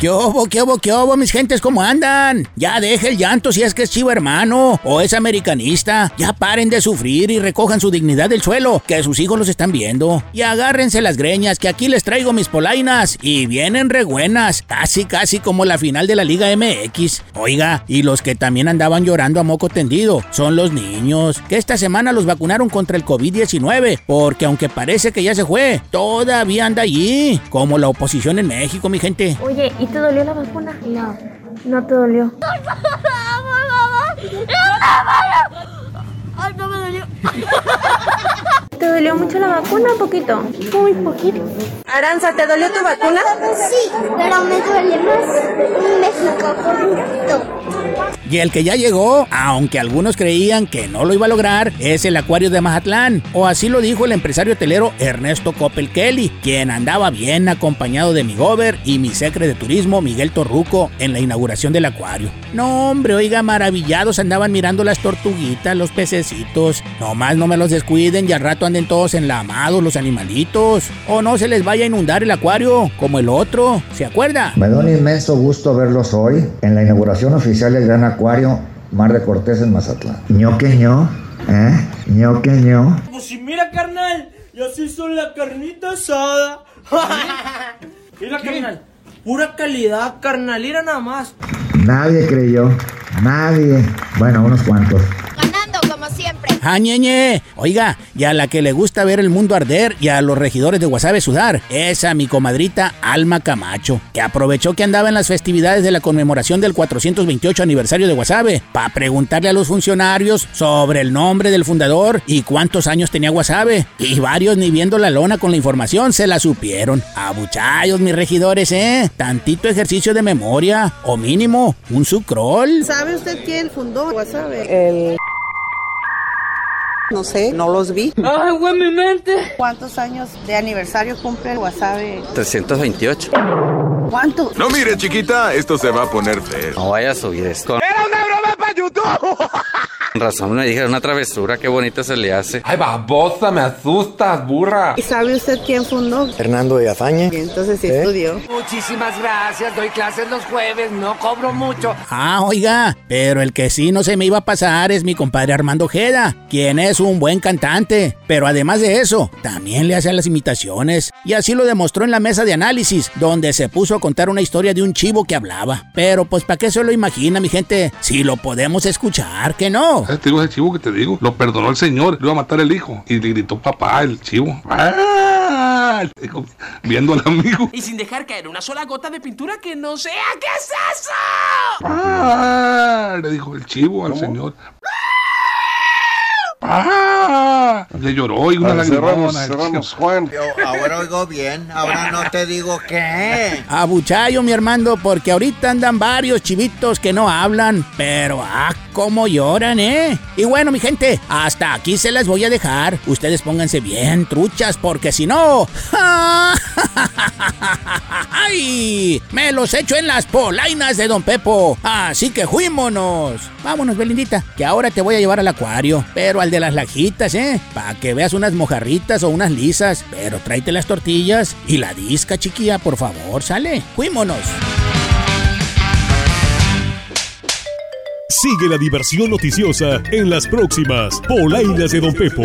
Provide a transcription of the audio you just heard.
¿Qué obo, qué obo, qué obo, mis gentes, cómo andan? Ya deje el llanto si es que es chivo hermano o es americanista. Ya paren de sufrir y recojan su dignidad del suelo, que sus hijos los están viendo. Y agárrense las greñas, que aquí les traigo mis polainas. Y vienen re buenas, casi, casi como la final de la Liga MX. Oiga, y los que también andaban llorando a moco tendido son los niños, que esta semana los vacunaron contra el COVID-19, porque aunque parece que ya se fue, todavía anda allí, como la oposición en México, mi gente. Oye, ¿y te dolió la vacuna? No. No te dolió. Ay, no me dolió. ¿Te dolió mucho la vacuna o poquito? Muy poquito. Aranza, ¿te dolió tu vacuna? Sí, pero me duele más México poquito. Y el que ya llegó, aunque algunos creían que no lo iba a lograr, es el Acuario de Mazatlán. O así lo dijo el empresario hotelero Ernesto Coppel Kelly, quien andaba bien acompañado de mi gober y mi secre de turismo Miguel Torruco en la inauguración del acuario. No, hombre, oiga, maravillados andaban mirando las tortuguitas, los pececitos. Nomás no me los descuiden y al rato anden todos enlamados los animalitos. O no se les vaya a inundar el acuario como el otro. ¿Se acuerda? Me da un inmenso gusto verlos hoy en la inauguración oficial del Gran Acuario Mar de Cortés en Mazatlán. ño que ño, ¿eh? ño que ño. Pues si mira, carnal, ya se hizo la carnita asada. mira, carnal, pura calidad, carnal, mira nada más. Nadie creyó, nadie. Bueno, unos cuantos. ¡Ah, ñeñe! Oiga, y a la que le gusta ver el mundo arder y a los regidores de Guasave sudar, es a mi comadrita Alma Camacho, que aprovechó que andaba en las festividades de la conmemoración del 428 aniversario de Guasave, para preguntarle a los funcionarios sobre el nombre del fundador y cuántos años tenía Guasave. Y varios ni viendo la lona con la información se la supieron. Abuchayos, mis regidores, ¿eh? Tantito ejercicio de memoria, o mínimo, un sucrol. ¿Sabe usted quién fundó Guasave? El... No sé, no los vi. ¡Ay, güey, mi mente! ¿Cuántos años de aniversario cumple el Guasave? 328. ¿Cuántos? No mire, chiquita, esto se va a poner feo. No vaya a subir esto. ¡Era una broma para YouTube! Razón me dijeron una travesura, qué bonita se le hace. Ay, babosa, me asustas, burra. ¿Y sabe usted quién fundó? Hernando de Azaña. Y entonces sí estudió. Muchísimas gracias, doy clases los jueves, no cobro mucho. Ah, oiga, pero el que sí no se me iba a pasar es mi compadre Armando Ojeda, quien es un buen cantante, pero además de eso, también le hace las imitaciones, y así lo demostró en la mesa de análisis, donde se puso a contar una historia de un chivo que hablaba. Pero pues ¿para qué se lo imagina, mi gente? Si lo podemos escuchar, que no. Te digo ese chivo que te digo, lo perdonó el señor, le iba a matar el hijo, y le gritó papá el chivo. ¡Ah! Viendo al amigo. Y sin dejar caer una sola gota de pintura que no sea, ¿qué es eso? ¡Ah! Le dijo el chivo al señor. ¡Ah! Le lloró y una lagrimona. el chivo. Juan. ahora oigo bien, ahora no te digo qué. Abuchayo, mi hermano, porque ahorita andan varios chivitos que no hablan, pero ah, cómo lloran, ¿eh? Y bueno, mi gente, hasta aquí se las voy a dejar. Ustedes pónganse bien truchas, porque si no... ¡Ay! Me los echo en las polainas de Don Pepo. Así que fuímonos. Vámonos, Belindita, que ahora te voy a llevar al acuario, pero al de las lajitas, ¿eh? Para que veas unas mojarritas o unas lisas. Pero tráete las tortillas y la disca, chiquilla, por favor, sale. Fuímonos. Sigue la diversión noticiosa en las próximas polainas de Don Pepo.